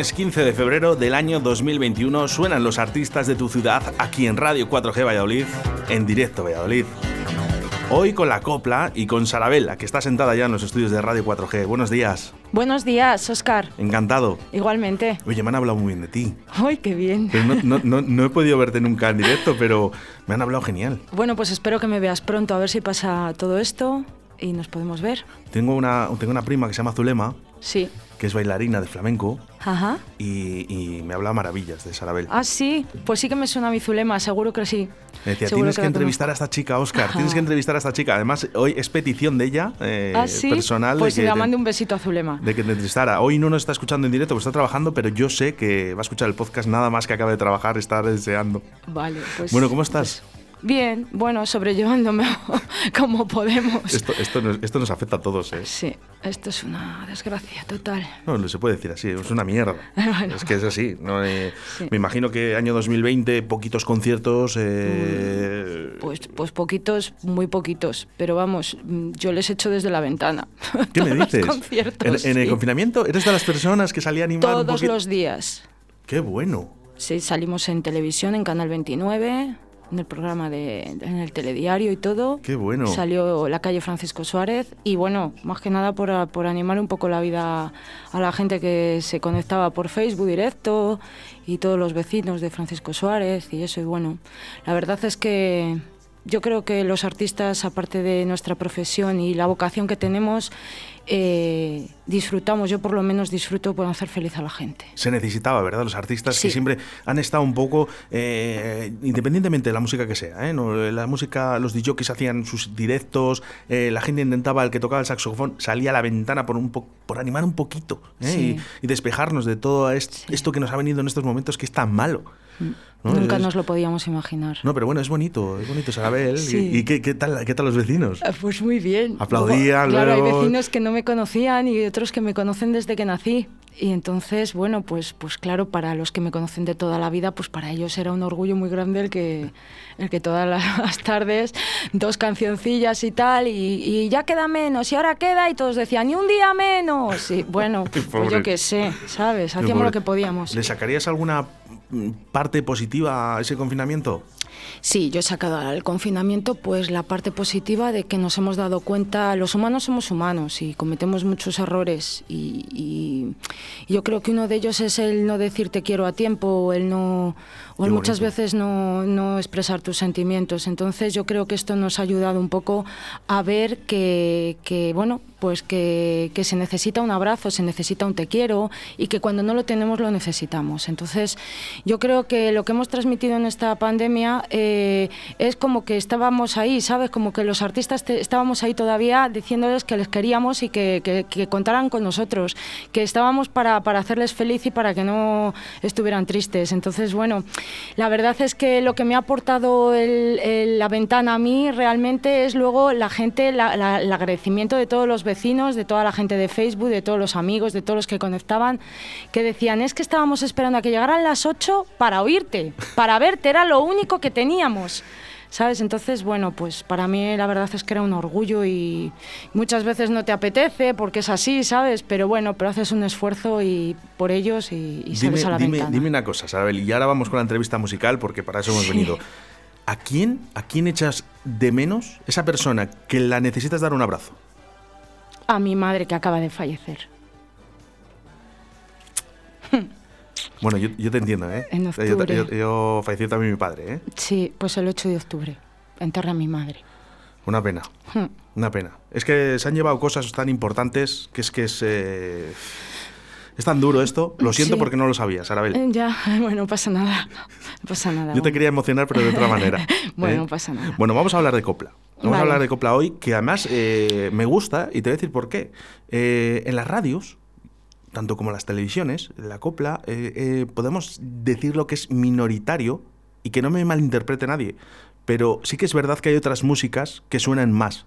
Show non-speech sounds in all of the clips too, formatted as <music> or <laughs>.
Lunes 15 de febrero del año 2021 suenan los artistas de tu ciudad aquí en Radio 4G Valladolid, en directo Valladolid. Hoy con la copla y con Sarabella, que está sentada ya en los estudios de Radio 4G. Buenos días. Buenos días, Oscar. Encantado. Igualmente. Oye, me han hablado muy bien de ti. ¡Ay, qué bien! no, he podido verte nunca en directo, pero me han hablado genial. Bueno, pues espero que me veas pronto, a ver si pasa todo esto y nos podemos ver. Tengo una, tengo una prima que se llama Zulema. Sí que es bailarina de flamenco. Ajá. Y, me habla maravillas de Sarabel. Ah, sí. Pues sí que me suena mi Zulema, seguro que sí. Me decía, tienes que, entrevistar a esta chica, Oscar. Tienes que entrevistar a esta chica. Además, hoy es petición de ella, eh, ¿Ah, sí? personal. Pues de le mande un besito a Zulema. De que te entrevistara. Hoy no nos está escuchando en directo, porque está trabajando, pero yo sé que va a escuchar el podcast nada más que acabe de trabajar, estar deseando. Vale, pues. Bueno, ¿cómo estás? Pues Bien, bueno, sobrellevándome <laughs> como podemos. Esto, esto, nos, esto, nos, afecta a todos, ¿eh? Sí, esto es una desgracia total. No, no se puede decir así, es una mierda. <laughs> Es que es así. ¿no? Eh, me imagino que año 2020, poquitos conciertos. Eh... Pues, pues poquitos, muy poquitos. Pero vamos, yo les echo desde la ventana. <laughs> ¿Qué me dices? conciertos, ¿En, el confinamiento eres de las personas que salían animar Todos los días. ¡Qué bueno! Sí, salimos en televisión, en Canal 29 en el programa de, en el telediario y todo. Qué bueno. Salió la calle Francisco Suárez y bueno, más que nada por, por animar un poco la vida a la gente que se conectaba por Facebook directo y todos los vecinos de Francisco Suárez y eso y bueno, la verdad es que yo creo que los artistas, aparte de nuestra profesión y la vocación que tenemos, eh, disfrutamos, yo por lo menos disfruto por hacer feliz a la gente. Se necesitaba, ¿verdad? Los artistas que siempre han estado un poco, eh, independientemente de la música que sea, ¿eh? la música, los DJs hacían sus directos, la gente intentaba, el que tocaba el saxofón, salía a la ventana por, un por animar un poquito y, despejarnos de todo esto que nos ha venido en estos momentos que es tan malo. Mm. Nunca nos lo podíamos imaginar. No, pero bueno, es bonito, es bonito Sarabel. ¿Y, qué, tal, qué tal los vecinos? Ah, pues muy bien. Aplaudían. Claro, hay vecinos que no me conocían y otros que me conocen desde que nací. Y entonces, bueno, pues, pues claro, para los que me conocen de toda la vida, pues para ellos era un orgullo muy grande el que, el que todas <laughs> las tardes dos cancioncillas y tal, y, ya queda menos, y ahora queda, y todos decían, ni un día menos. Y bueno, <laughs> pues yo qué sé, ¿sabes? Hacíamos lo que podíamos. ¿Le sacarías alguna parte positiva a ese confinamiento? Sí, yo he sacado al confinamiento pues la parte positiva de que nos hemos dado cuenta, los humanos somos humanos y cometemos muchos errores y, yo creo que uno de ellos es el no decir te quiero a tiempo o el no o muchas veces no, no, expresar tus sentimientos. Entonces yo creo que esto nos ha ayudado un poco a ver que, que bueno, pues que, que, se necesita un abrazo, se necesita un te quiero y que cuando no lo tenemos lo necesitamos. Entonces yo creo que lo que hemos transmitido en esta pandemia eh, es como que estábamos ahí, ¿sabes? Como que los artistas estábamos ahí todavía diciéndoles que les queríamos y que, que, que contaran con nosotros, que estábamos para, para hacerles feliz y para que no estuvieran tristes. Entonces, bueno, la verdad es que lo que me ha aportado la ventana a mí realmente es luego la gente, el agradecimiento de todos los vecinos, de toda la gente de Facebook, de todos los amigos, de todos los que conectaban, que decían, es que estábamos esperando a que llegaran las 8 para oírte, para verte, era lo único que teníamos. ¿Sabes? Entonces, bueno, pues para mí la verdad es que era un orgullo y muchas veces no te apetece porque es así, ¿sabes? Pero bueno, pero haces un esfuerzo y por ellos y, y sales a la dime, ventana. Dime una cosa, Sarabel, y ahora vamos con la entrevista musical porque para eso hemos venido. ¿A quién, ¿A quién echas de menos esa persona que la necesitas dar un abrazo? A mi madre que acaba de fallecer. <laughs> Bueno, yo, te entiendo, ¿eh? En octubre. Yo, falleció también mi padre, ¿eh? Sí, pues el 8 de octubre. Enterra a mi madre. Una pena. Hmm. Una pena. Es que se han llevado cosas tan importantes que es que es... Eh, es tan duro esto. Lo siento porque no lo sabías, Arabel. Eh, ya, <laughs> bueno, no pasa nada. No pasa nada. Yo te quería emocionar, pero de otra manera. <laughs> bueno, ¿eh? no pasa nada. Bueno, vamos a hablar de copla. Vamos a hablar de copla hoy, que además me gusta, y te voy a decir por qué. en las radios tanto como las televisiones, la copla, eh, eh, podemos decir lo que es minoritario y que no me malinterprete nadie, pero sí que es verdad que hay otras músicas que suenan más.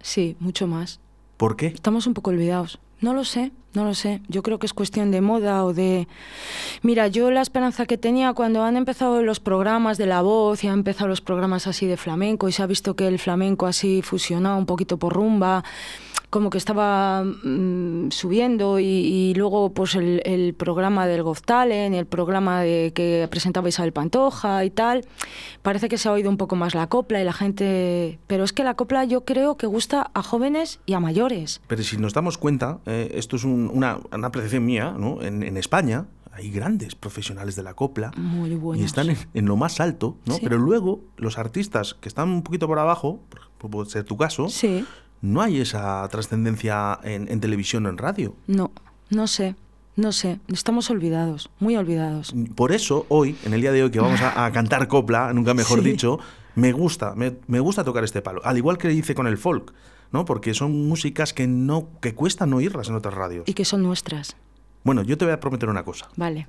Sí, mucho más. ¿Por qué? Estamos un poco olvidados. No lo sé, no lo sé. Yo creo que es cuestión de moda o de... Mira, yo la esperanza que tenía cuando han empezado los programas de la voz y han empezado los programas así de flamenco y se ha visto que el flamenco así fusionado un poquito por rumba, como que estaba mm, subiendo y, luego pues el, programa del Got el programa de que presentaba Isabel Pantoja y tal, parece que se ha oído un poco más la copla y la gente... Pero es que la copla yo creo que gusta a jóvenes y a mayores. Pero si nos damos cuenta, eh, esto es una, una, apreciación mía, ¿no? En, en España hay grandes profesionales de la copla y están en, lo más alto, ¿no? Pero luego los artistas que están un poquito por abajo, puede ser tu caso, sí no hay esa trascendencia en, televisión o en radio. No, no sé. No sé, estamos olvidados, muy olvidados. Por eso, hoy, en el día de hoy, que vamos a, cantar copla, nunca mejor dicho, me gusta, me, gusta tocar este palo. Al igual que hice con el folk, ¿no? Porque son músicas que no, que cuestan oírlas en otras radios. Y que son nuestras. Bueno, yo te voy a prometer una cosa. Vale.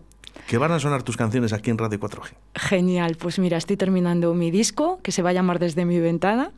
Que van a sonar tus canciones aquí en Radio 4G. Genial, pues mira, estoy terminando mi disco, que se va a llamar Desde mi ventana.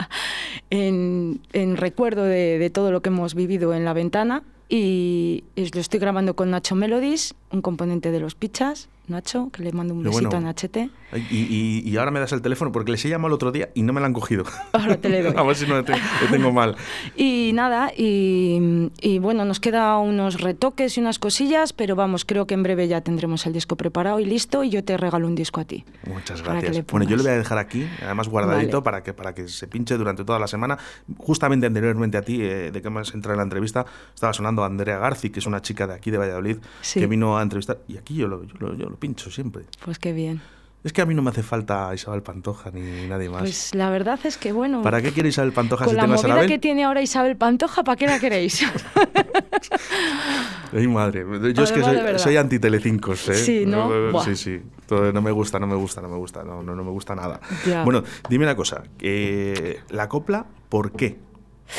<laughs> en, recuerdo de, todo lo que hemos vivido en la ventana y lo estoy grabando con Nacho Melodies, un componente de los Pichas, Nacho, que le mando un besito a Nachete. Y, ahora me das el teléfono porque les he llamado el otro día y no me lo han cogido. Ahora te le doy. <laughs> a ver si no lo tengo, mal. <laughs> Y nada, y, bueno, nos queda unos retoques y unas cosillas, pero vamos, creo que en breve ya tendremos el disco preparado y listo y yo te regalo un disco a ti. Muchas gracias. Bueno, yo le voy a dejar aquí, además guardadito, para, que, para que se pinche durante toda la semana. Justamente anteriormente a ti, eh, de que hemos entrado en la entrevista, estaba sonando Andrea Garci, que es una chica de aquí de Valladolid, que vino a entrevistar, y aquí yo lo, yo lo pincho siempre. Pues qué bien. Es que a mí no me hace falta Isabel Pantoja ni nadie más. Pues la verdad es que bueno. ¿Para qué quiere Isabel Pantoja con si la movida que tiene ahora Isabel Pantoja, ¿para qué la queréis? <laughs> Ay, madre. Yo es que soy, soy anti-telecincos, ¿eh? Sí, ¿no? Sí, sí. no me gusta, no me gusta, no me gusta, no, no, me gusta nada. Bueno, dime una cosa. ¿La copla, por qué?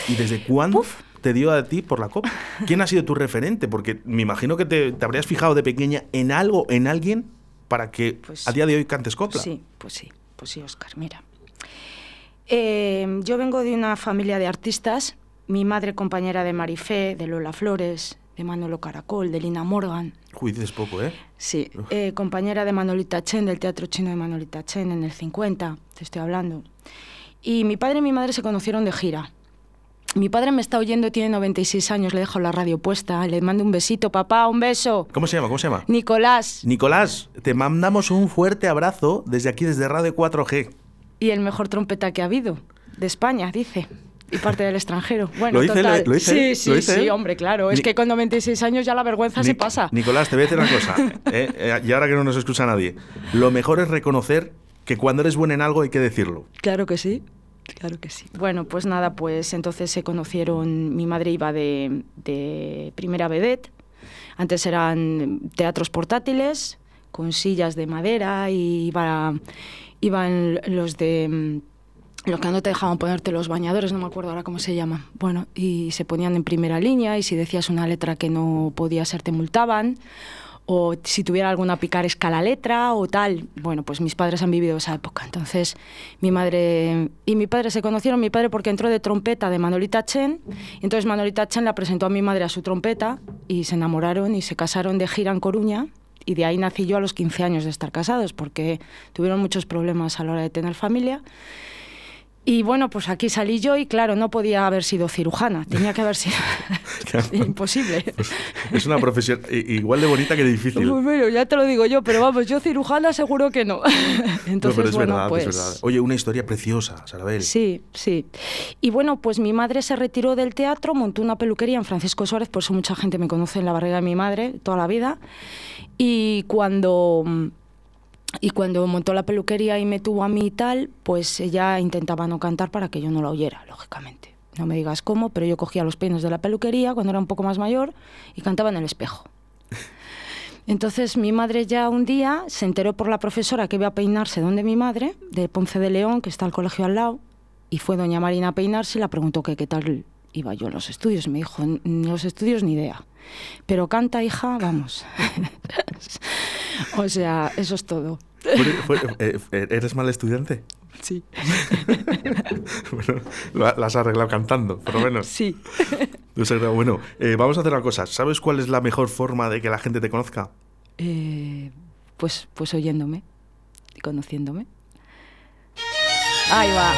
¿Y desde cuándo te dio a ti por la copla? ¿Quién ha sido tu referente? Porque me imagino que te, te habrías fijado de pequeña en algo, en alguien para que pues a día de hoy cantes copla. Sí, pues sí, pues sí, Oscar. Mira, eh, yo vengo de una familia de artistas. Mi madre compañera de Marifé, de Lola Flores, de Manolo Caracol, de Lina Morgan. Uy, dices poco, ¿eh? Sí, eh, compañera de Manolita Chen, del Teatro Chino de Manolita Chen en el 50, te estoy hablando. Y mi padre y mi madre se conocieron de gira. Mi padre me está oyendo, tiene 96 años, le dejo la radio puesta, le mando un besito, papá, un beso. ¿Cómo se llama? ¿Cómo se llama? Nicolás. Nicolás, te mandamos un fuerte abrazo desde aquí, desde Radio 4G. Y el mejor trompeta que ha habido, de España, dice. Y parte del extranjero. <laughs> Bueno, ¿Lo total. ¿Lo, sí, sí, sí, hombre, claro. Es que con 96 años ya la vergüenza se pasa. Nicolás, te voy a decir una cosa. <laughs> ¿eh? Eh, y ahora que no nos escucha nadie. Lo mejor es reconocer que cuando eres bueno en algo hay que decirlo. Claro que sí. Claro que sí. Bueno, pues nada, pues entonces se conocieron, mi madre iba de, primera vedette, antes eran teatros portátiles con sillas de madera y iban los de los que no te dejaban ponerte los bañadores, no me acuerdo ahora cómo se llaman. Bueno, y se ponían en primera línea y si decías una letra que no podía ser te multaban o si tuviera alguna picaresca la letra o tal. Bueno, pues mis padres han vivido esa época. Entonces, mi madre y mi padre se conocieron, mi padre porque entró de trompeta de Manolita Chen, entonces Manolita Chen la presentó a mi madre a su trompeta y se enamoraron y se casaron de gira en Coruña. Y de ahí nací yo a los 15 años de estar casados, porque tuvieron muchos problemas a la hora de tener familia. Y bueno, pues aquí salí yo y claro, no podía haber sido cirujana, tenía que haber sido <laughs> <laughs> imposible. Pues es una profesión igual de bonita que de difícil. Pues bueno, ya te lo digo yo, pero vamos, yo cirujana seguro que no. <laughs> Entonces, es bueno, verdad, pues... es verdad. Oye, una historia preciosa, Sarabel. Sí, sí. Y bueno, pues mi madre se retiró del teatro, montó una peluquería en Francisco Suárez, por eso mucha gente me conoce en la barriga de mi madre toda la vida. Y cuando y cuando montó la peluquería y me tuvo a mí y tal, pues ella intentaba no cantar para que yo no la oyera, lógicamente. No me digas cómo, pero yo cogía los peines de la peluquería cuando era un poco más mayor y cantaba en el espejo. <laughs> Entonces mi madre ya un día se enteró por la profesora que iba a peinarse donde mi madre, de Ponce de León, que está el colegio al lado, y fue doña Marina a peinarse y la preguntó que qué tal iba yo en los estudios. Me dijo, en los estudios ni idea. Pero canta, hija, vamos. <laughs> o sea, eso es todo. Eh, ¿Eres mal estudiante? Sí. <laughs> bueno, la has arreglado cantando, por lo menos. Sí. Bueno, eh, vamos a hacer una cosa. ¿Sabes cuál es la mejor forma de que la gente te conozca? Eh, pues, pues oyéndome y conociéndome. Ahí va.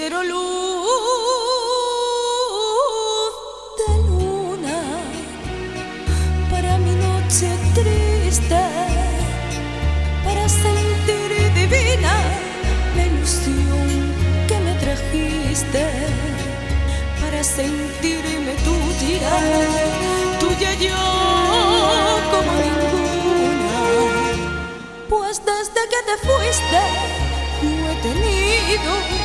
Quiero luz de luna para mi noche triste, para sentir divina la ilusión que me trajiste, para sentirme tuya, tuya yo como ninguna. Pues desde que te fuiste no he tenido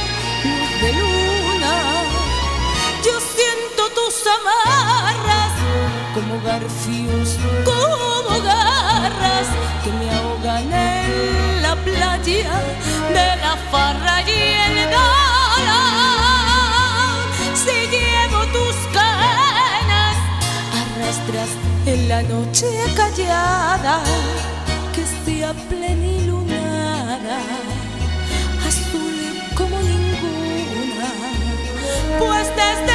amarras como garfios, como garras que me ahogan en la playa de la farra y el dolor. Si llevo tus canas, arrastras en la noche callada que sea plenilunada, azul como pues desde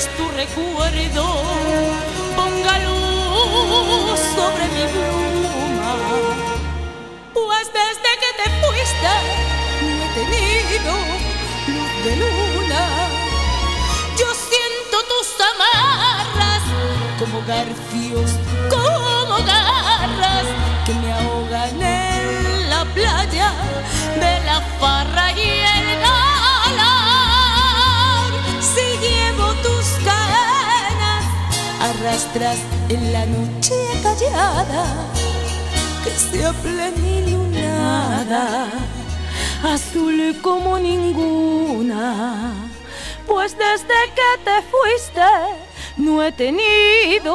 Menos tu recuerdo ponga luz sobre mi pluma. Pues desde que te fuiste, no he tenido luz de luna tus amarras como garfios, como garras que me ahogan en la playa de la farra y arrastras en la noche callada que sea plenilunada, azul como ninguna pues desde que te fuiste no he tenido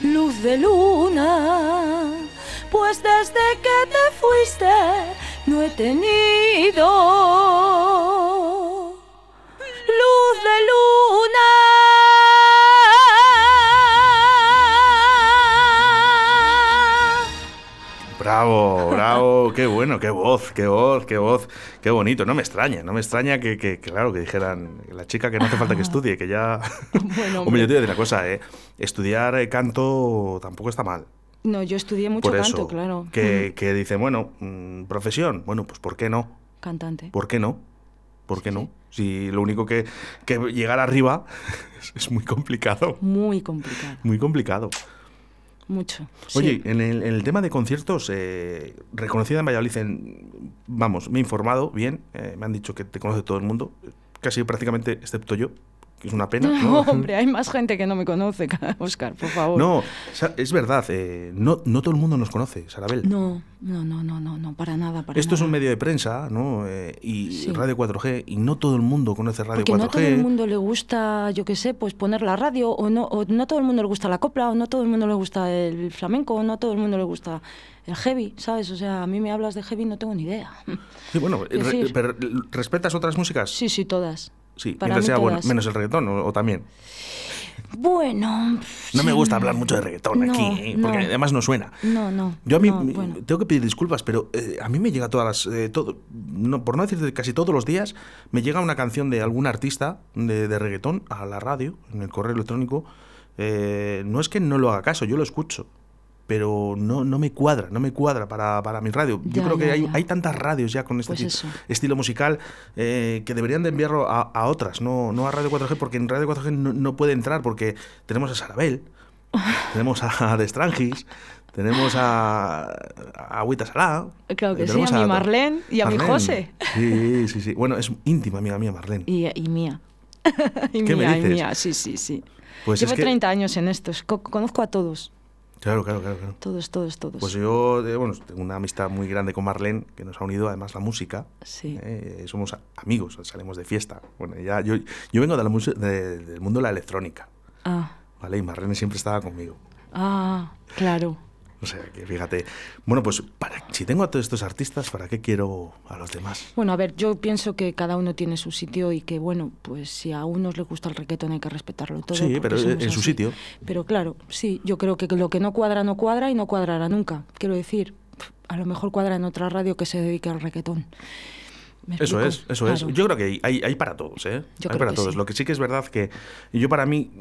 luz de luna. Pues desde que te fuiste no he tenido luz de luna. Bravo, bravo, qué bueno, qué voz, qué voz, qué voz, qué bonito. No me extraña, no me extraña que, claro, que dijeran, la chica que no hace falta que estudie, que ya... <laughs> Bueno, hombre, yo te voy a decir una cosa, ¿eh? estudiar eh, canto tampoco está mal. No, yo estudié mucho canto, claro. Que, que dicen, bueno, mm, profesión, bueno, pues ¿por qué no? Cantante. ¿Por qué no? ¿Por qué no? Si lo único que, que llegar arriba <laughs> es muy complicado. Muy complicado. Muy complicado. Mucho. Oye, en, el, tema de conciertos, eh, reconocida en Valladolid, vamos, me he informado bien, eh, me han dicho que te conoce todo el mundo, casi prácticamente excepto yo que es una pena. <laughs> No, hombre, hay más gente que no me conoce, <laughs> Oscar, por favor. No, es verdad, eh, no, no todo el mundo nos conoce, Sarabel. No, no, no, no, no, no para nada. Para Esto es un medio de prensa, ¿no? Eh, y Radio 4G, y no todo el mundo conoce Radio Porque 4G. no todo el mundo le gusta, yo qué sé, pues poner la radio, o no, o no todo el mundo le gusta la copla, o no todo el mundo le gusta el flamenco, o no todo el mundo le gusta el heavy, ¿sabes? O sea, a mí me hablas de heavy no tengo ni idea. Sí, bueno, <laughs> pero ¿respetas otras músicas? Sí, sí, todas. Sí, Para sea bueno, menos el reggaetón o, también. Bueno. No me gusta hablar mucho de reggaetón aquí, ¿eh? porque además no suena. No, no. Yo a mí tengo que pedir disculpas, pero eh, a mí me llega todas las. Eh, todo, no, por no decir casi todos los días, me llega una canción de algún artista de, de reggaetón a la radio, en el correo electrónico. no es que no lo haga caso, yo lo escucho. Pero no, no me cuadra, no me cuadra para, para mi radio. Yo Ya, creo que hay, hay tantas radios ya con este Pues estilo musical eh, que deberían de enviarlo a, a otras, no, no a Radio 4G, porque en Radio 4G no, no puede entrar porque tenemos a Sarabel, <laughs> tenemos a The Strangis, tenemos a, a Agüita Salá. Claro que eh, sí, a mi Marlene y a mi. José. Sí, sí, sí. Bueno, es íntima amiga mía, Marlene. Y, y mía. <laughs> y ¿Qué me mía, y dices? mía, sí, sí, sí. Pues Llevo es que- 30 años en esto, co- conozco a todos, Claro, claro, claro. claro. todos, todos, todos. Pues yo, eh, bueno, tengo una amistad muy grande con Marlene, que nos ha unido además la música. Sí. Eh, somos amigos, salimos de fiesta. Bueno, ya, yo, yo vengo de la de- del mundo de la electrónica, Ah, ¿vale? Y Marlene siempre estaba conmigo. ah, claro. O sea, que fíjate. Bueno, pues para, si tengo a todos estos artistas, ¿para qué quiero a los demás? Bueno, a ver, yo pienso que cada uno tiene su sitio y que, bueno, pues si a unos les gusta el reggaetón hay que respetarlo todo. Sí, pero en su sitio. Pero claro, sí, yo creo que lo que no cuadra no cuadra y no cuadrará nunca. Quiero decir, a lo mejor cuadra en otra radio que se dedique al reggaetón. ¿Me Eso es, eso es. Yo creo que hay, para todos, ¿eh? Yo hay para todos. sí. Lo que sí que es verdad que yo para mí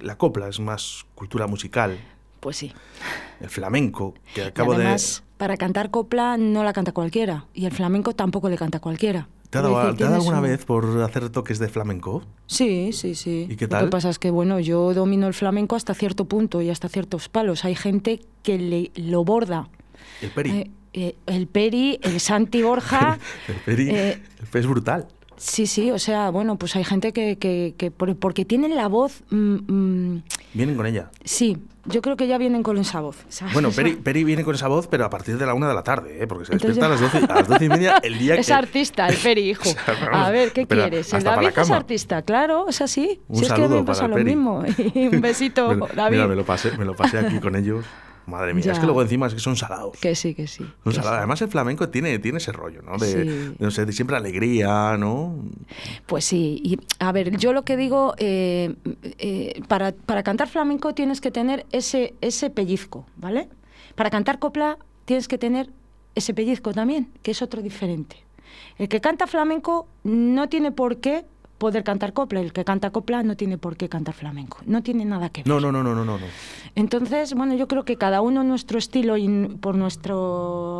la copla es más cultura musical, Pues sí. el flamenco, que Y acabo además, para cantar copla no la canta cualquiera. Y el flamenco tampoco le canta cualquiera. de... ¿Te ha dado, decir, te ha dado alguna su- vez por hacer toques de flamenco? Sí, sí, sí. ¿Y qué Lo tal? que pasa es que, bueno, yo domino el flamenco hasta cierto punto y hasta ciertos palos. Hay gente que le, lo borda. El peri. Eh, eh, el Peri, el Santi Borja. <laughs> el peri eh, el peri es brutal. Sí, sí, o sea, bueno, pues hay gente que, que- que por- porque tienen la voz. mm, mm, Vienen con ella. sí, yo creo que ya vienen con esa voz. ¿sabes? Bueno, Peri, Peri viene con esa voz, pero a partir de la una de la tarde, ¿eh? porque se Entonces despierta a las 12, a las 12 y media el día <laughs> Es que... artista, el Peri, <laughs> hijo. O sea, vamos, A ver, ¿qué quieres? El David es artista, claro, es así. Un si es que me pasa lo Peri. mismo. <laughs> Un besito, David. Mira, me lo pasé, me lo pasé aquí con ellos. Madre mía, Ya. es que luego encima es que son salados. Que sí, que sí. Son que salados. sí. Además el flamenco tiene, tiene ese rollo, ¿no? De, Sí. de, no sé, de siempre alegría, ¿no? Pues sí, y a ver, yo lo que digo, eh, eh, para, para cantar flamenco tienes que tener ese, ese pellizco, ¿vale? Para cantar copla tienes que tener ese pellizco también, que es otro diferente. El que canta flamenco no tiene por qué poder cantar copla, el que canta copla no tiene por qué cantar flamenco, no tiene nada que ver. No, no, no, no, no, no. Entonces, bueno, yo creo que cada uno nuestro estilo y por nuestra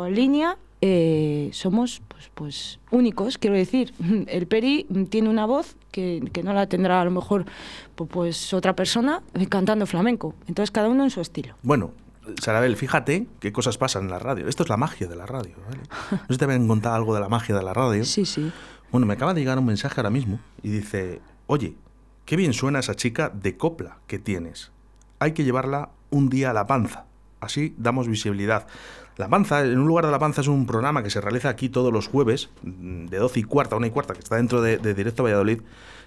línea eh, somos pues, pues únicos, quiero decir. <laughs> El Peri tiene una voz que, que no la tendrá a lo mejor pu- pues otra persona cantando flamenco. Entonces, cada uno en su estilo. Bueno, Sarabel, fíjate qué cosas pasan en la radio. Esto es la magia de la radio, ¿vale? <laughs> No sé si te habían contado algo de la magia de la radio. Sí, sí. Bueno, me acaba de llegar un mensaje ahora mismo y dice, oye, qué bien suena esa chica de copla que tienes. Hay que llevarla un día a la panza. Así damos visibilidad. La panza, en un lugar de la panza, es un programa que se realiza aquí todos los jueves, mm, de 12 y cuarta a 1 y cuarta, que está dentro de, de Directo Valladolid,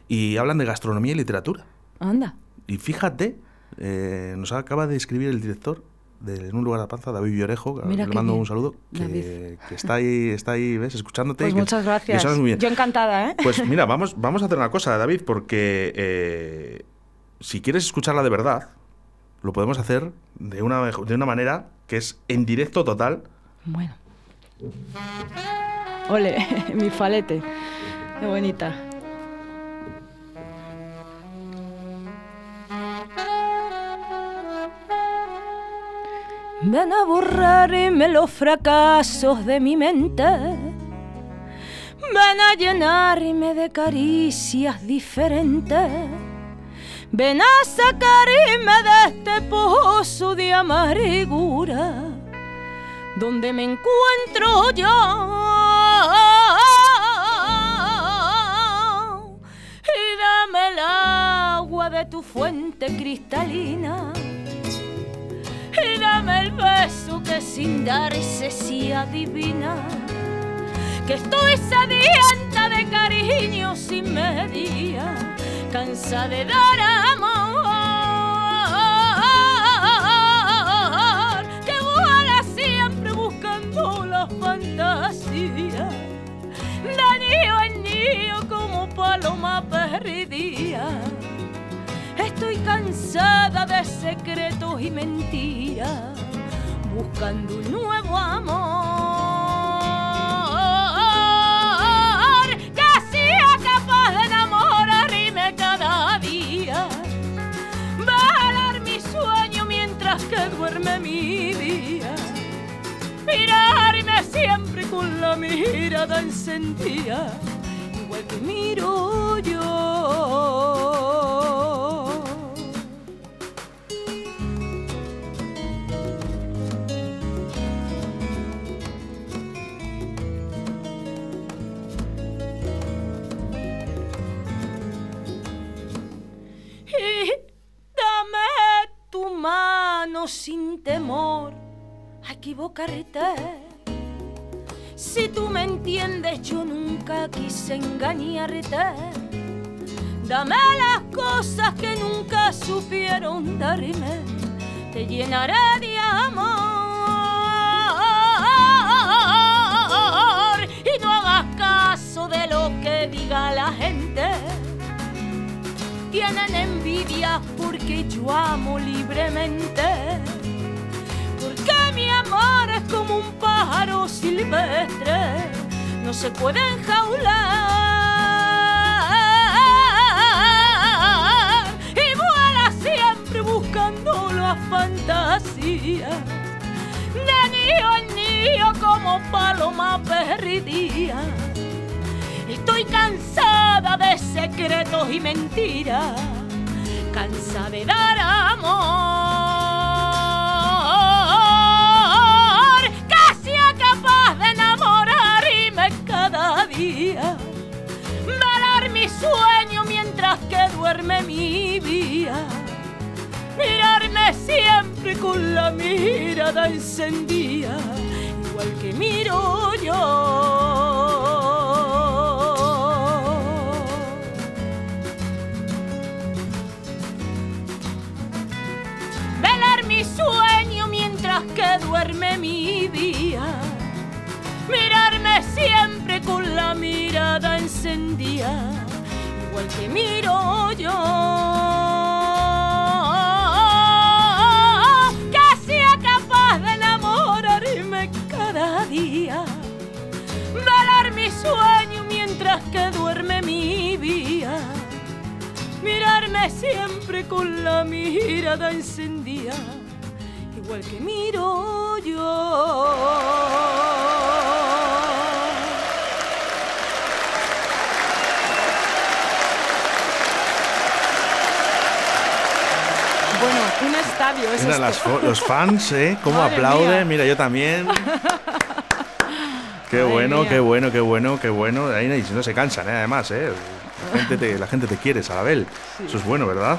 y hablan de gastronomía y literatura. Anda. Y fíjate, eh, nos acaba de escribir el director de En un lugar de la panza, David Villorejo, que le mando bien, un saludo, que, está ahí, está ahí, ¿ves? Escuchándote. Pues que- muchas gracias. sabes muy bien. Yo encantada, ¿eh? Pues <laughs> mira, vamos, vamos a hacer una cosa, David, porque eh, si quieres escucharla de verdad, lo podemos hacer de una, de una manera que es en directo total. Bueno. Ole, <laughs> mi falete. Qué bonita. Ven a borrarme los fracasos de mi mente. Ven a llenarme de caricias diferentes. Ven a sacarme de este pozo de amargura donde me encuentro yo. Y dame el agua de tu fuente cristalina. Dame el beso que sin darse se adivina. Que estoy sedienta de cariño sin medida, cansada de dar amor. Que vuela siempre buscando la fantasía. De niño en niño como paloma perdida. Estoy cansada de secretos y mentiras, buscando un nuevo amor que sea capaz de enamorarme cada día, velar mi sueño mientras que duerme mi día, mirarme siempre con la mirada encendida, igual que miro yo. Sin temor a equivocarte. Si tú me entiendes, yo nunca quise engañarte. Dame las cosas que nunca supieron darme, te llenaré de amor. Y no hagas caso de lo que diga la gente tienen envidia porque yo amo libremente. Porque mi amor es como un pájaro silvestre, no se puede enjaular. Y vuela siempre buscando la fantasía. De niño en niño como paloma perdida Estoy cansada de secretos y mentiras, cansada de dar amor. Casi capaz de enamorarme cada día, velar mi sueño mientras que duerme mi vida. Mirarme siempre con la mirada encendida, igual que miro yo. Que duerme mi día. Mirarme siempre con la mirada encendida, igual que miro yo. Que sea capaz de enamorarme cada día. Velar mi sueño mientras que duerme mi vida mirarme siempre con la mirada encendida igual que miro yo. Bueno, un estadio es Mira, los fans, ¿eh? <laughs> Cómo aplauden. Mira, yo también. Qué bueno, qué bueno, qué bueno, qué bueno. Ahí no se cansan, ¿eh? además, ¿eh? La gente te, la gente te quiere, Sarabel. Eso es bueno, ¿verdad?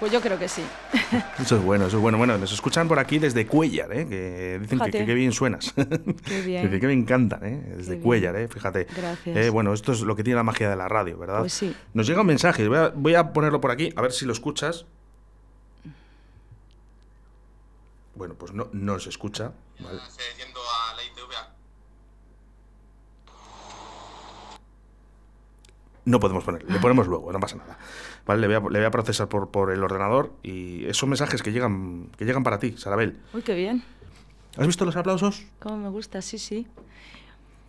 Pues yo creo que sí. <laughs> Eso es bueno, eso es bueno. Bueno, nos escuchan por aquí desde Cuellar, ¿eh? que dicen que, bien suenas. Qué bien. <laughs> que, me encantan, ¿eh? desde Cuellar, ¿eh? fíjate. Gracias. Eh, bueno, esto es lo que tiene la magia de la radio, ¿verdad? Pues sí. Nos llega un mensaje, voy a, ponerlo por aquí, a ver si lo escuchas. Bueno, pues no, no se escucha. ¿vale? No podemos poner, le ponemos luego, no pasa nada. Vale, le voy a, procesar por, por el ordenador y esos mensajes que llegan, que llegan para ti, Sarabel. Uy, qué bien. ¿Has visto los aplausos? Cómo me gusta, sí, sí.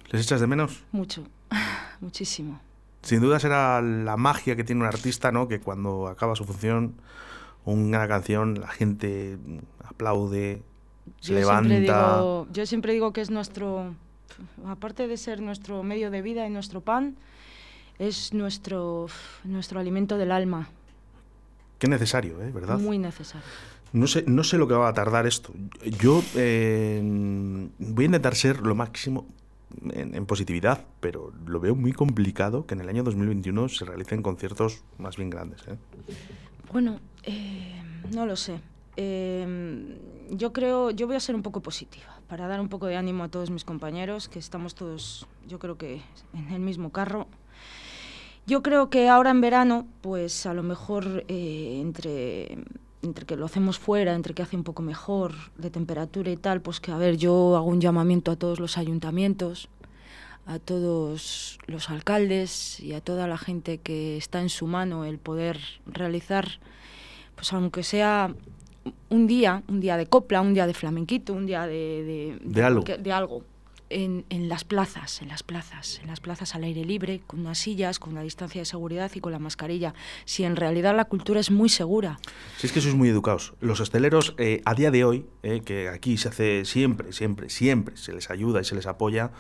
¿Les echas de menos? Mucho, <laughs> muchísimo. Sin duda será la magia que tiene un artista, ¿no? Que cuando acaba su función, una canción, la gente aplaude, se levanta. yo siempre digo que es nuestro, aparte de ser nuestro medio de vida y nuestro pan, es nuestro, nuestro alimento del alma. Qué necesario, ¿eh? ¿verdad? Muy necesario. No sé, no sé lo que va a tardar esto. Yo eh, voy a intentar ser lo máximo en, positividad, pero lo veo muy complicado que en el año 2021 se realicen conciertos más bien grandes. ¿eh? Bueno, eh, no lo sé. yo creo, yo voy a ser un poco positiva para dar un poco de ánimo a todos mis compañeros, que estamos todos, yo creo que en el mismo carro. Yo creo que ahora en verano, pues a lo mejor eh, entre, entre que lo hacemos fuera, entre que hace un poco mejor de temperatura y tal, pues que a ver, yo hago un llamamiento a todos los ayuntamientos, a todos los alcaldes y a toda la gente que está en su mano el poder realizar, pues aunque sea un día, un día de copla, un día de flamenquito, un día de, de, algo. de algo en, las plazas, en las plazas, en las plazas al aire libre, con unas sillas, con una distancia de seguridad y con la mascarilla. Si en realidad la cultura es muy segura. Si es que sois muy educados. Los hosteleros, eh, a día de hoy, eh, que aquí se hace siempre, siempre, siempre, se les ayuda y se les apoya,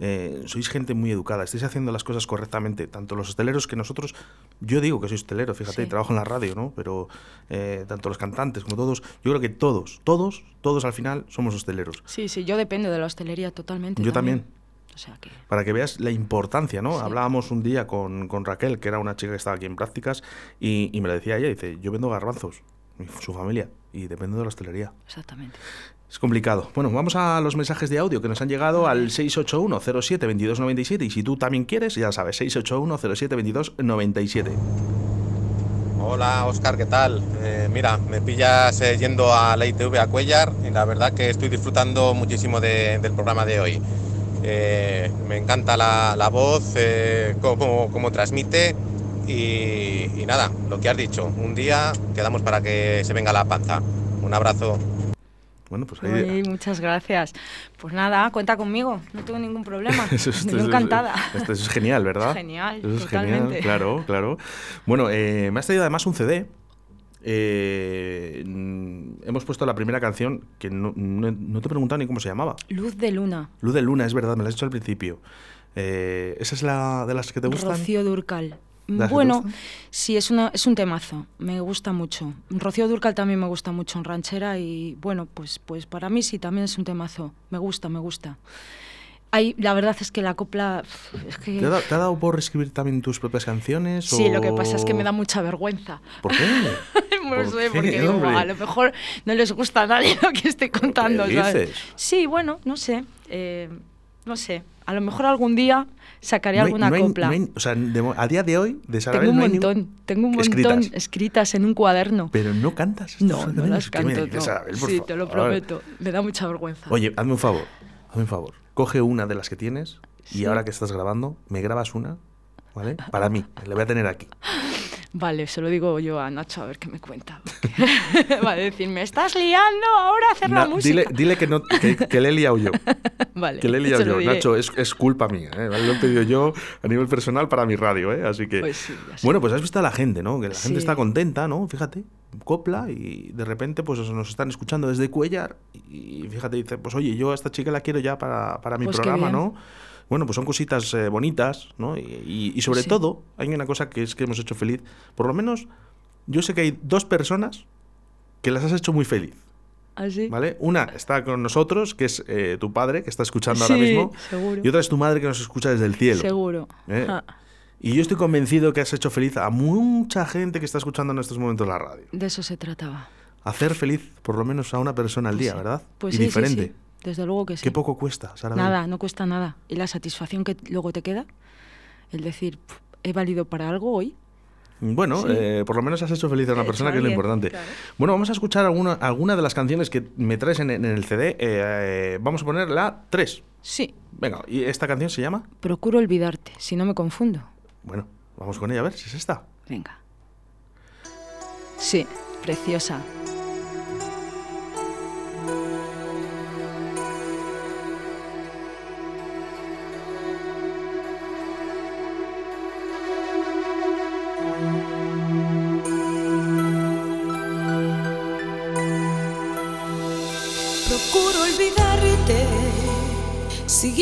eh, sois gente muy educada, estáis haciendo las cosas correctamente, tanto los hosteleros que nosotros, yo digo que soy hostelero, fíjate, trabajo en la radio, ¿no? Pero eh, tanto los cantantes como todos, yo creo que todos, todos, todos al final somos hosteleros. Sí, sí, yo dependo de la hostelería totalmente. Yo también. O sea que... Para que veas la importancia, ¿no? Hablábamos un día con, con, Raquel, que era una chica que estaba aquí en prácticas, y, y me lo decía ella, dice, yo vendo garbanzos, su familia, y depende de la hostelería. Exactamente. Es complicado. Bueno, vamos a los mensajes de audio que nos han llegado al 681-07-2297 y si tú también quieres, ya sabes, 681-07-2297. Hola Oscar, ¿qué tal? Eh, mira, me pillas eh, yendo a la ITV a Cuellar y la verdad que estoy disfrutando muchísimo del programa de hoy. Eh, me encanta la, voz, cómo, cómo, transmite y, y nada, lo que has dicho, un día quedamos para que se venga la panza. Un abrazo. Bueno, pues ahí... muchas gracias. Pues nada, cuenta conmigo, no tengo ningún problema. <laughs> Estoy encantada. Esto, es genial, ¿verdad? Genial, es genial, claro, claro. Bueno, eh, me has traído además un CD. Eh, hemos puesto la primera canción que no, te he preguntado ni cómo se llamaba. Luz de Luna. Luz de Luna, es verdad, me la has dicho al principio. Eh, ¿Esa es la de las que te gustan? Rocío Durcal. Bueno, sí, es, una, es un temazo, me gusta mucho. Rocío Durcal también me gusta mucho en ranchera y bueno, pues, pues para mí sí, también es un temazo, me gusta, me gusta. Hay, la verdad es que la copla... ¿Te, ha dado, por escribir también tus propias canciones? Sí, lo que pasa es que me da mucha vergüenza. ¿Por qué? <laughs> no sé, porque a lo mejor no les gusta a nadie <laughs> lo que estoy contando. ¿sabes? Sí, bueno, no sé. Eh, no sé. A lo mejor algún día sacaré alguna copla. o sea, a día de hoy, de Tengo un montón, tengo un montón escritas. en un cuaderno. Pero no cantas. No, no las canto. sí, te lo prometo. Me da mucha vergüenza. Oye, hazme un favor, hazme un favor. Coge una de las que tienes y ahora que estás grabando, me grabas una, ¿vale? Para mí, le voy a tener aquí. Vale, se lo digo yo a Nacho a ver qué me cuenta. <laughs> Va a decir, me estás liando ahora a hacer la música. Dile, que, no, que, le he liado yo. <laughs> vale. Que le he liado yo. Nacho, es, es, culpa mía. ¿eh? Lo he pedido yo a nivel personal para mi radio. ¿eh? Así que. Pues bueno, pues has visto a la gente, ¿no? Que la gente está contenta, ¿no? Fíjate, copla y de repente pues nos están escuchando desde Cuellar y fíjate, dice, pues oye, yo a esta chica la quiero ya para, para mi pues programa, ¿no? Bueno, pues son cositas eh, bonitas, ¿no? Y, sobre todo, hay una cosa que es que hemos hecho feliz. Por lo menos, yo sé que hay dos personas que las has hecho muy feliz. ¿Ah, sí? ¿Vale? Una está con nosotros, que es eh, tu padre, que está escuchando ahora mismo. Seguro. Y otra es tu madre, que nos escucha desde el cielo. Seguro. ¿eh? Y yo estoy convencido que has hecho feliz a mucha gente que está escuchando en estos momentos la radio. De eso se trataba. Hacer feliz por lo menos a una persona al día, ¿verdad? Pues y sí, diferente desde luego que sí. Qué poco cuesta, Sara. Nada, no cuesta nada. Y la satisfacción que luego te queda, el decir, he valido para algo hoy. Bueno, eh, por lo menos has hecho feliz a una persona, que es lo importante. Bueno, vamos a escuchar alguna, alguna de las canciones que me traes en, el CD. Eh, vamos a poner la 3. Sí. Venga, ¿y esta canción se llama? Procuro olvidarte, si no me confundo. Bueno, vamos con ella a ver si es esta. Venga. Sí, preciosa.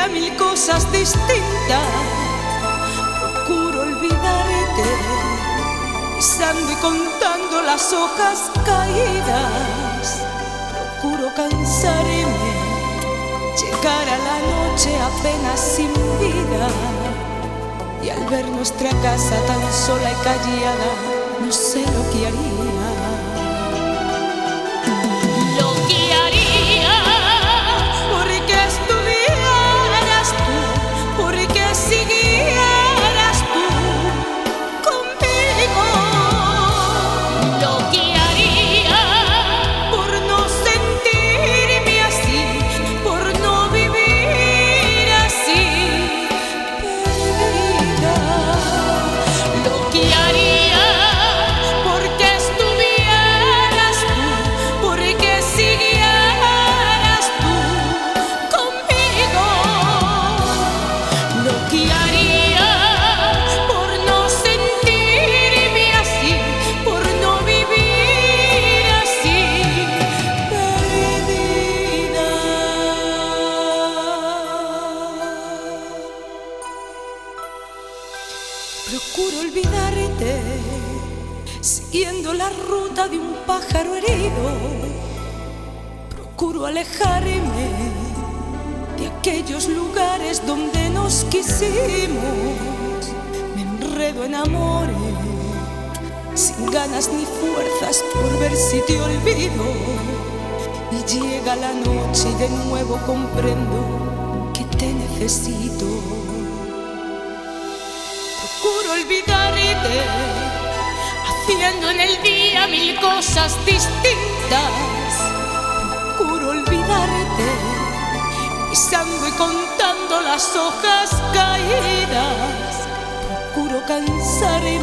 día mil cosas distintas. Procuro olvidarte, pisando y contando las hojas caídas. Procuro cansarme, llegar a la noche apenas sin vida. Y al ver nuestra casa tan sola y callada, no sé lo que haría. Nuevo comprendo que te necesito procuro olvidarte, haciendo en el día mil cosas distintas. Procuro olvidarte, pisando y contando las hojas caídas. Procuro cansarme,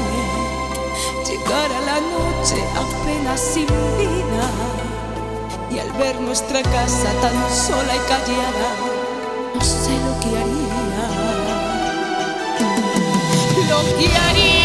llegar a la noche apenas sin vida. Y al ver nuestra casa tan sola y callada, no sé lo que haría. Lo que haría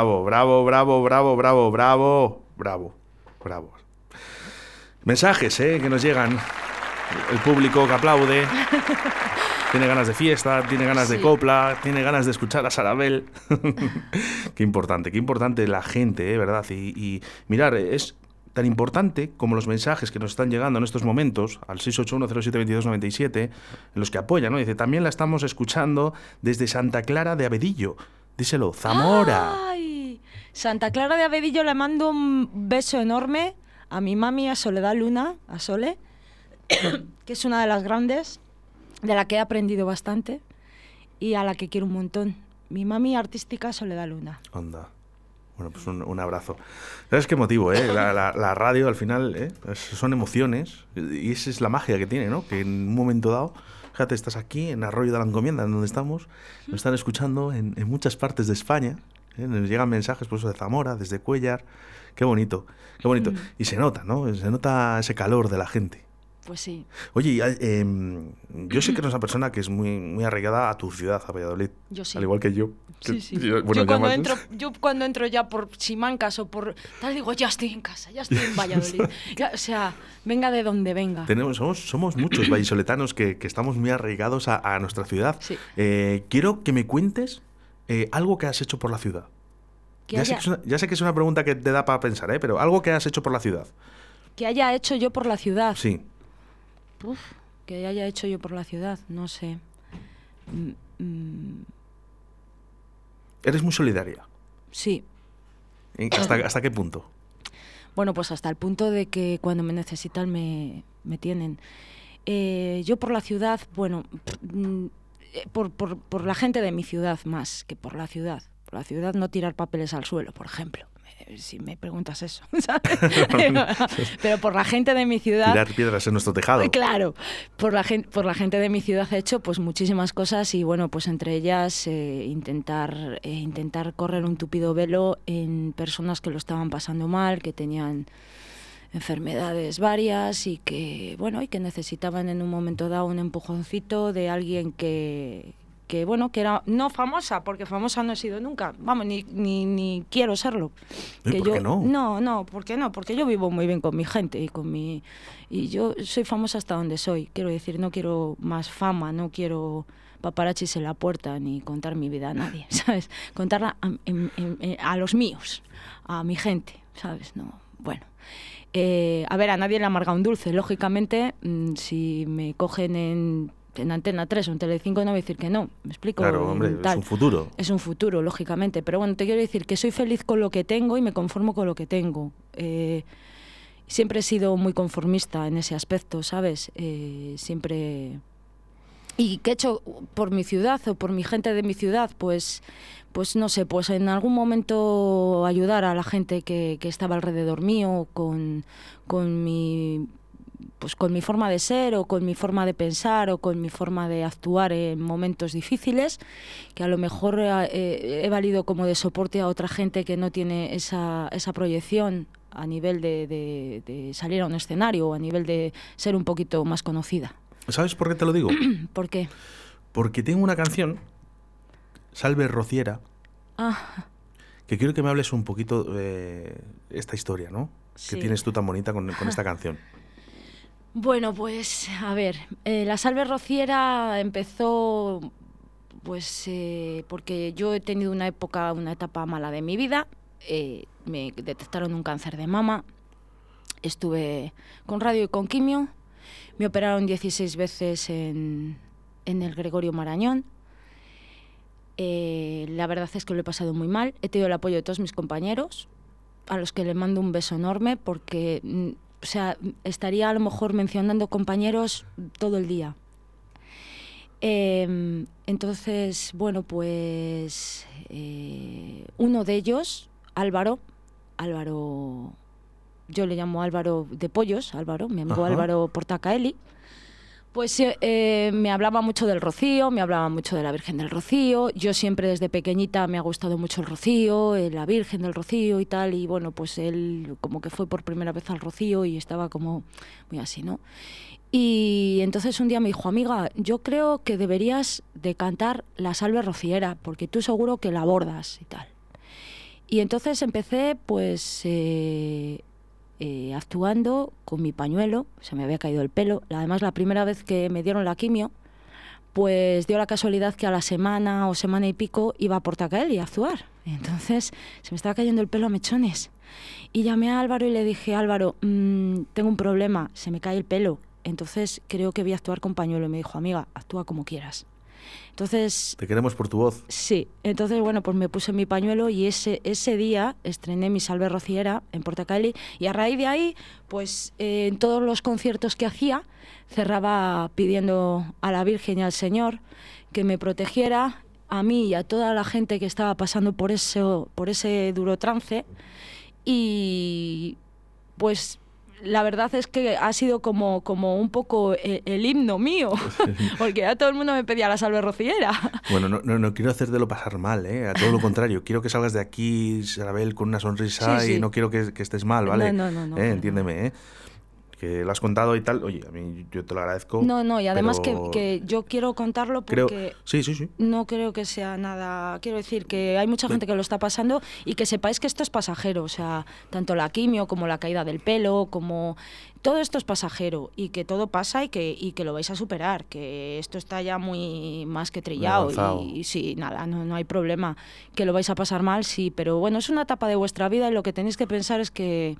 Bravo, bravo, bravo, bravo, bravo, bravo, bravo, bravo. Mensajes, ¿eh? Que nos llegan. El público que aplaude. <laughs> Tiene ganas de fiesta, tiene ganas de copla, tiene ganas de escuchar a Sarabel. <laughs> qué importante, qué importante la gente, ¿eh? ¿verdad? Y, y mirar, es tan importante como los mensajes que nos están llegando en estos momentos al 681072297, en los que apoyan, ¿no? Dice, también la estamos escuchando desde Santa Clara de Abedillo. Díselo, Zamora. Ay, Santa Clara de Abedillo le mando un beso enorme a mi mami, a Soledad Luna, a Sole, <coughs> que es una de las grandes, de la que he aprendido bastante y a la que quiero un montón. Mi mami artística, Soledad Luna. Onda. Bueno, pues un, un abrazo. ¿Sabes qué motivo, eh? La, la- la radio al final ¿eh? Son emociones y esa es la magia que tiene, ¿no? Que en un momento dado, fíjate, estás aquí en Arroyo de la Encomienda, en donde estamos, nos están escuchando en, en muchas partes de España, ¿eh? nos llegan mensajes por eso de Zamora, desde Cuellar, qué bonito, qué bonito. Y se nota, ¿no? Se nota ese calor de la gente. Pues sí. Oye, eh, em, yo sé que eres una persona que es muy, muy arraigada a tu ciudad, a Valladolid. Yo sí. Al igual que yo. Sí, sí. yo- bueno, yo, ya cuando más- entro, yo cuando entro ya por Simancas o por tal, digo, ya estoy en casa, ya estoy en Valladolid. <laughs> Ya, o sea, venga de donde venga. Tenemos, somos, somos muchos vallisoletanos que, que estamos muy arraigados a, a nuestra ciudad. Sí. Eh, quiero que me cuentes eh, algo que has hecho por la ciudad. Ya sé haya, que, es una, ya sé que es una pregunta que te da para pensar, ¿eh? pero algo que has hecho por la ciudad. que haya hecho yo por la ciudad. Sí. Uf, que haya hecho yo por la ciudad, no sé. Mm, mm, Eres muy solidaria. sí. ¿Hasta, ¿Hasta qué punto? bueno, pues hasta el punto de que cuando me necesitan me, me tienen. Eh, yo por la ciudad, bueno, mm, por, por, por la gente de mi ciudad más que por la ciudad. Por la ciudad no tirar papeles al suelo, por ejemplo. Eh, Si me preguntas eso. <laughs> ¿sabes? <laughs> Pero por la gente de mi ciudad... Tirar piedras en nuestro tejado. <laughs> Claro, por la, gente, por la gente de mi ciudad he hecho pues muchísimas cosas y bueno, pues entre ellas eh, intentar, eh, intentar correr un tupido velo en personas que lo estaban pasando mal, que tenían enfermedades varias y que bueno y que necesitaban en un momento dado un empujoncito de alguien que que bueno que era no famosa porque famosa no he sido nunca vamos ni, ni, ni quiero serlo ¿Y que por yo qué no? no no ¿por qué no? porque yo vivo muy bien con mi gente y con mi y yo soy famosa hasta donde soy quiero decir no quiero más fama no quiero paparachis en la puerta ni contar mi vida a nadie <laughs> sabes contarla a, en- en- en- a los míos a mi gente sabes no bueno eh, a ver, a nadie le amarga un dulce. Lógicamente, mm, si me cogen en en Antena 3 o en Telecinco no voy a decir que no, me explico. Claro, hombre, Tal. es un futuro. Es un futuro, lógicamente. Pero bueno, te quiero decir que soy feliz con lo que tengo y me conformo con lo que tengo. Eh, siempre he sido muy conformista en ese aspecto, ¿sabes? Eh, siempre... ¿Y qué he hecho por mi ciudad o por mi gente de mi ciudad? Pues, pues no sé, pues en algún momento ayudar a la gente que, que estaba alrededor mío con, con mi pues con mi forma de ser o con mi forma de pensar o con mi forma de actuar en momentos difíciles, que a lo mejor eh, he valido como de soporte a otra gente que no tiene esa, esa proyección a nivel de, de, de, salir a un escenario o a nivel de ser un poquito más conocida. ¿Sabes por qué te lo digo? <clears throat> ¿Por qué? Porque tengo una canción, Salve Rociera, ah. que quiero que me hables un poquito de esta historia, ¿no? Sí. Que tienes tú tan bonita con, con esta canción. <laughs> Bueno, pues a ver, eh, la salve rociera empezó pues eh, porque yo he tenido una época, una etapa mala de mi vida, eh, me detectaron un cáncer de mama, estuve con radio y con quimio, me operaron 16 veces en, el Gregorio Marañón, la verdad es que lo he pasado muy mal, he tenido el apoyo de todos mis compañeros, a los que le mando un beso enorme porque mm, o sea, estaría a lo mejor mencionando compañeros todo el día. Eh, entonces, bueno, pues eh, uno de ellos, Álvaro, Álvaro, yo le llamo Álvaro de Pollos, Álvaro, mi amigo Ajá. Álvaro Portacaeli, pues eh, me hablaba mucho del Rocío, me hablaba mucho de la Virgen del Rocío. Yo siempre desde pequeñita me ha gustado mucho el Rocío, eh, la Virgen del Rocío y tal. Y bueno, pues él como que fue por primera vez al Rocío y estaba como muy así, ¿no? Y entonces un día me dijo, amiga, yo creo que deberías de cantar la salve rociera, porque tú seguro que la abordas y tal. Y entonces empecé pues eh, eh, actuando con mi pañuelo, se me había caído el pelo. Además, la primera vez que me dieron la quimio, pues dio la casualidad que a la semana o semana y pico iba a Portacaeli a actuar. Entonces se me estaba cayendo el pelo a mechones. Y llamé a Álvaro y le dije, Álvaro, mmm, tengo un problema, se me cae el pelo. Entonces creo que voy a actuar con pañuelo. Y me dijo, amiga, actúa como quieras. Entonces... Te queremos por tu voz. Sí, entonces bueno, pues me puse mi pañuelo y ese, ese día estrené mi Salve Rociera en Portacaeli y a raíz de ahí, pues eh, en todos los conciertos que hacía, cerraba pidiendo a la Virgen y al Señor que me protegiera a mí y a toda la gente que estaba pasando por, eso, por ese duro trance y pues la verdad es que ha sido como, como un poco el, el himno mío, <laughs> porque ya todo el mundo me pedía la salve rociera. Bueno, no, no, no quiero hacértelo pasar mal, ¿eh? a todo lo contrario. Quiero que salgas de aquí, Sarabel, con una sonrisa Sí, sí. y no quiero que, que estés mal, ¿vale? No, no, no, no, ¿Eh? no. Entiéndeme, ¿eh? Que lo has contado y tal. Oye, a mí yo te lo agradezco. No, no, y además pero que, que yo quiero contarlo Creo... porque Sí, sí, sí. no creo que sea nada. Quiero decir que hay mucha gente que lo está pasando y que sepáis que esto es pasajero. O sea, tanto la quimio como la caída del pelo, como. Todo esto es pasajero y que todo pasa y que, y que lo vais a superar, que esto está ya muy más que trillado y, y sí, nada, no, no hay problema, que lo vais a pasar mal, sí, pero bueno, es una etapa de vuestra vida y lo que tenéis que pensar es que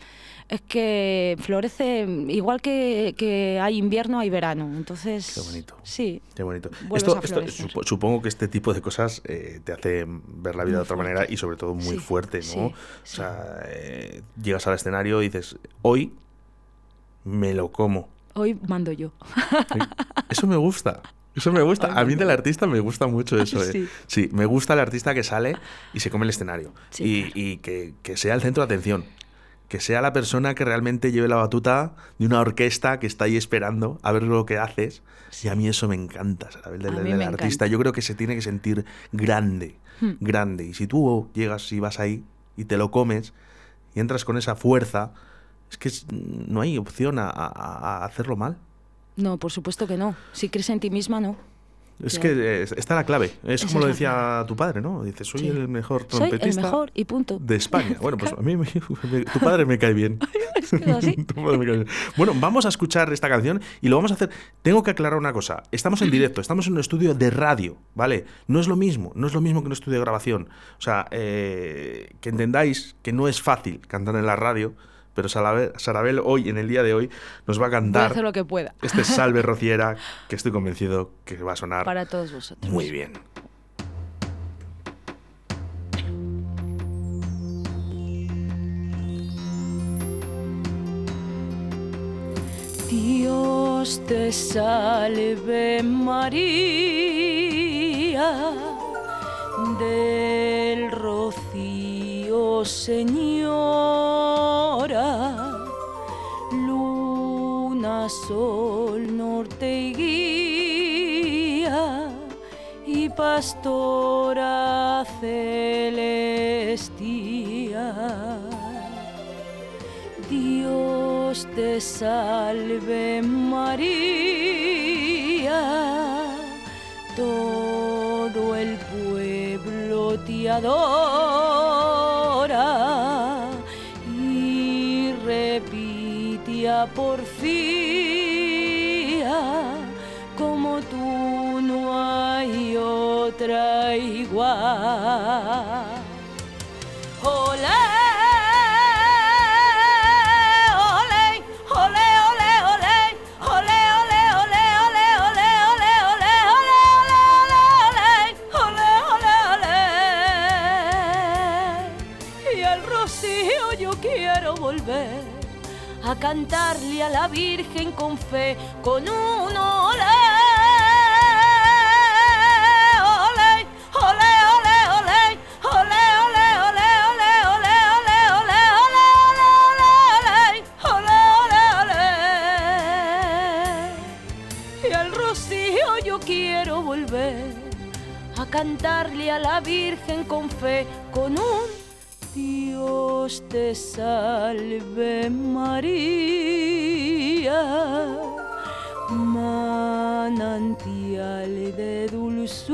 es que florece igual que, que hay invierno, hay verano, entonces... Qué bonito. Sí. Qué bonito. Esto, esto supongo que este tipo de cosas eh, te hace ver la vida de otra fuerte. manera y sobre todo muy Sí, fuerte, ¿no? sí, O sea, eh, llegas al escenario y dices, hoy me lo como. Hoy mando yo. Eso me gusta. Eso me gusta. A mí del artista me gusta mucho eso. ¿eh? Sí. Sí, me gusta el artista que sale y se come el escenario. Sí, y claro. y que, que sea el centro de atención. Que sea la persona que realmente lleve la batuta de una orquesta que está ahí esperando a ver lo que haces. Y a mí eso me encanta, ¿sabes? Del, A mí del artista. encanta. Yo creo que se tiene que sentir grande. Hmm. Grande. Y si tú llegas y vas ahí y te lo comes y entras con esa fuerza, es que es- no hay opción a- a- a hacerlo mal. No, por supuesto que no. Si crees en ti misma, no. Es Claro. que eh, está la clave. Es como lo decía tu padre, ¿no? Dice, soy Sí. el mejor Soy el trompetista mejor y punto. de España. Bueno, pues <laughs> a mí me- me- tu padre me cae bien. <laughs> Es que es <laughs> así. Tu padre me cae bien. Bueno, vamos a escuchar esta canción y lo vamos a hacer. Tengo que aclarar una cosa. Estamos en directo, estamos en un estudio de radio, ¿vale? No es lo mismo, no es lo mismo que un estudio de grabación. O sea, eh, que entendáis que no es fácil cantar en la radio, pero Sarabel, hoy, en el día de hoy, nos va a cantar lo que pueda. este Salve <laughs> Rociera que estoy convencido que va a sonar para todos vosotros. Muy bien. Dios te salve María, del rocío Señora, luna, sol, norte y guía, y pastora celestia. Dios te salve María, todo el pueblo te adora porfía como tú no hay otra igual. cantarle a la Virgen con fe, con un olé. cantarle a la Virgen con fe, con un Dios te salve María, manantial de dulzura,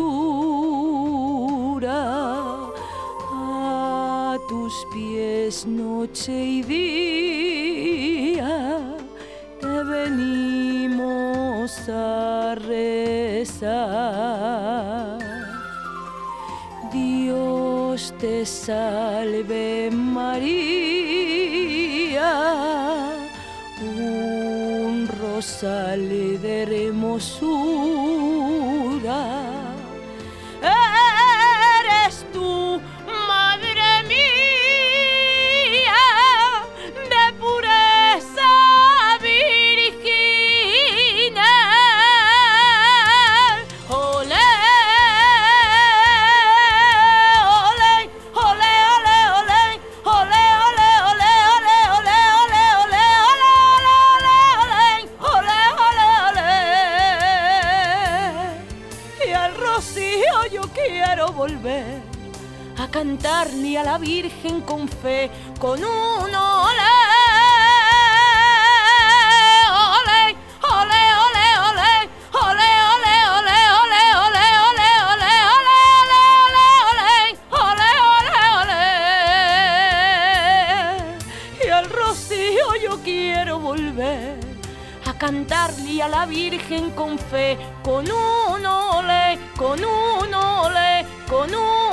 a tus pies noche y día salve María, un rosal de hermosura a la Virgen con fe, con un olé. cantarle a la Virgen con fe, con un ole, con un ole, con un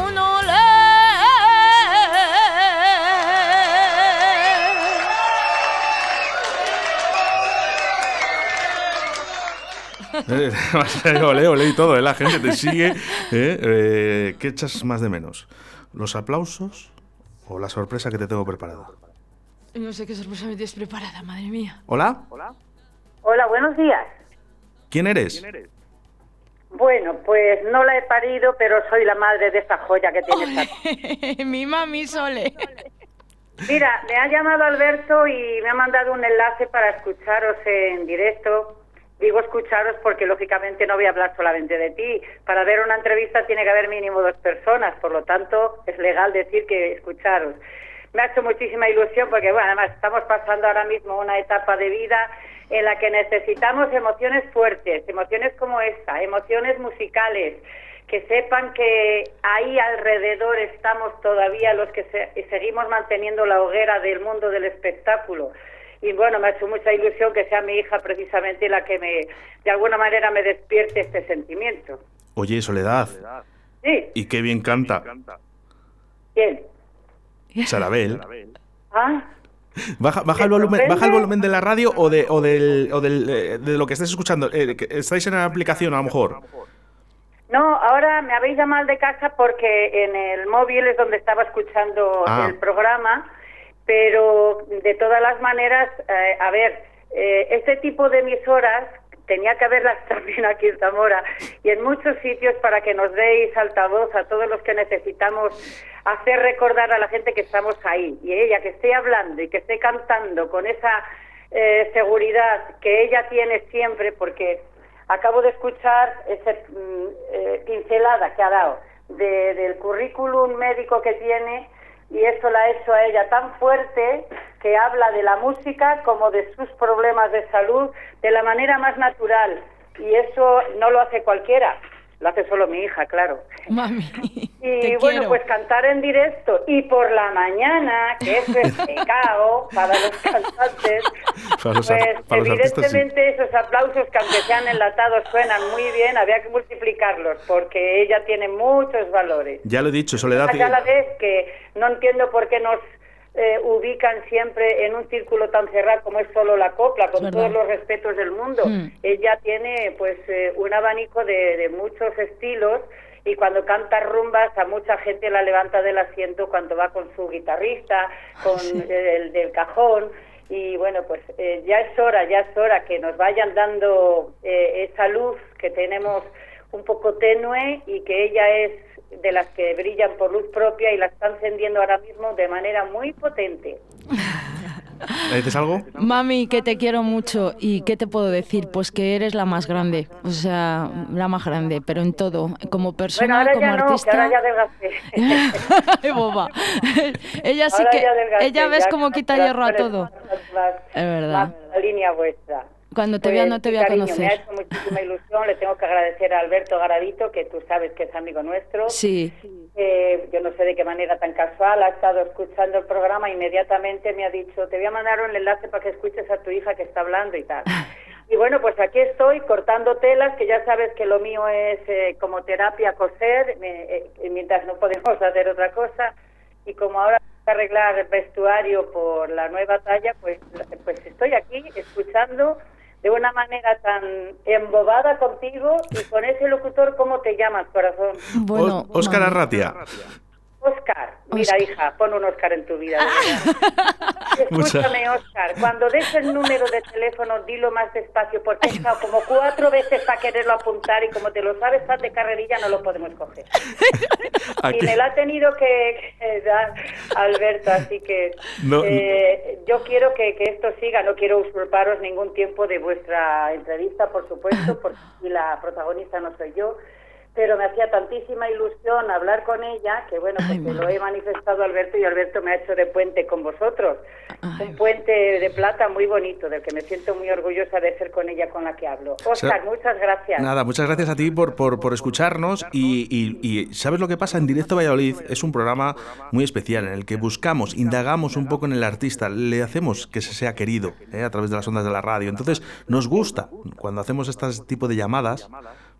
<laughs> ole, ole y todo, ¿eh? la gente te sigue. ¿eh? ¿eh? ¿Qué echas más de menos? ¿Los aplausos o la sorpresa que te tengo preparada? No sé qué sorpresa me tienes preparada, madre mía. ¿Hola? Hola. Hola, buenos días. ¿Quién eres? ¿Quién eres? Bueno, pues no la he parido, pero soy la madre de esta joya que tienes <laughs> aquí. Mi mami Sole. Mira, me ha llamado Alberto y me ha mandado un enlace para escucharos en directo Digo escucharos porque lógicamente no voy a hablar solamente de ti. Para ver una entrevista tiene que haber mínimo dos personas, por lo tanto es legal decir que escucharos. Me ha hecho muchísima ilusión porque, bueno, además estamos pasando ahora mismo una etapa de vida en la que necesitamos emociones fuertes, emociones como esta, emociones musicales, que sepan que ahí alrededor estamos todavía los que seguimos manteniendo la hoguera del mundo del espectáculo y bueno, me ha hecho mucha ilusión que sea mi hija precisamente la que me, de alguna manera me despierte este sentimiento. Oye, Soledad. Sí. Y qué bien canta. ¿Quién? Sarabel. Ah. Baja, baja, el volumen, baja el volumen de la radio o de, o del, o del, eh, de lo que estés escuchando. Eh, ¿Estáis en la aplicación a lo mejor? No, ahora me habéis llamado de casa porque en el móvil es donde estaba escuchando Ah. el programa, pero de todas las maneras, eh, a ver, eh, este tipo de emisoras tenía que haberlas <laughs> también aquí en Zamora y en muchos sitios para que nos deis altavoz a todos los que necesitamos hacer recordar a la gente que estamos ahí. Y ella que esté hablando y que esté cantando con esa eh, seguridad que ella tiene siempre porque acabo de escuchar esa pincelada que ha dado de- del currículum médico que tiene y eso la ha hecho a ella tan fuerte que habla de la música como de sus problemas de salud de la manera más natural y eso no lo hace cualquiera, lo hace solo mi hija, claro. Mami. <laughs> Y te bueno, quiero. pues cantar en directo y por la mañana, que es <laughs> pecado para los cantantes, <laughs> Para los pues ar- para los artistas, sí. evidentemente esos aplausos que aunque sean enlatados suenan muy bien, había que multiplicarlos porque ella tiene muchos valores. Ya lo he dicho, Soledad. Ya la vez que no entiendo por qué nos eh, ubican siempre en un círculo tan cerrado como es solo la copla, con todos los respetos del mundo. Mm. Ella tiene pues eh, un abanico de, de muchos estilos y cuando canta rumbas a mucha gente la levanta del asiento cuando va con su guitarrista, con eh, el del cajón. Y bueno, pues eh, ya es hora, ya es hora que nos vayan dando eh, esa luz que tenemos un poco tenue y que ella es de las que brillan por luz propia y la está encendiendo ahora mismo de manera muy potente. ¿Le dices algo? Mami, que te quiero mucho y qué te puedo decir, pues que eres la más grande, o sea, la más grande, pero en todo, como Bueno, persona, ahora como ya no, que artista. ahora ya. <laughs> Ay, boba. <laughs> ella sí Ahora que ya ella ves ya como con quita hierro a todo. más- más- Es verdad. la línea vuestra. Cuando te vea no te voy a cariño, conocer. Me ha hecho muchísima ilusión. Le tengo que agradecer a Alberto Garavito, que tú sabes que es amigo nuestro. Sí. Eh, yo no sé de qué manera tan casual ha estado escuchando el programa. Inmediatamente me ha dicho, te voy a mandar un enlace para que escuches a tu hija que está hablando y tal. <laughs> Y bueno, pues aquí estoy cortando telas, que ya sabes que lo mío es eh, como terapia coser, eh, mientras no podemos <laughs> hacer otra cosa. Y como ahora arreglar el vestuario por la nueva talla, pues, pues estoy aquí escuchando de una manera tan embobada contigo y con ese locutor, ¿cómo te llamas, corazón? Bueno, Óscar. Arratia. Oscar, mira Oscar. hija, pon un Oscar en tu vida. verdad. <laughs> Escúchame, Oscar, cuando des el número de teléfono, dilo más despacio, porque he estado como cuatro veces para quererlo apuntar y como te lo sabes tan de carrerilla no lo podemos coger. <laughs> Aquí- Y me la ha tenido que, que dar Alberto, así que No, eh, yo quiero que, que esto siga, no quiero usurparos ningún tiempo de vuestra entrevista, por supuesto, porque <laughs> la protagonista no soy yo, pero me hacía tantísima ilusión hablar con ella que bueno, Ay, pues mamá. lo he manifestado a Alberto y Alberto me ha hecho de puente con vosotros. Ay. Un puente de plata muy bonito, del que me siento muy orgullosa de ser con ella con la que hablo. Oscar, muchas gracias. Nada, muchas gracias a ti por, por, por escucharnos y, y- y ¿sabes lo que pasa? En Directo Valladolid es un programa muy especial en el que buscamos, indagamos un poco en el artista, le hacemos que se sea querido ¿eh? a través de las ondas de la radio. Entonces nos gusta cuando hacemos este tipo de llamadas,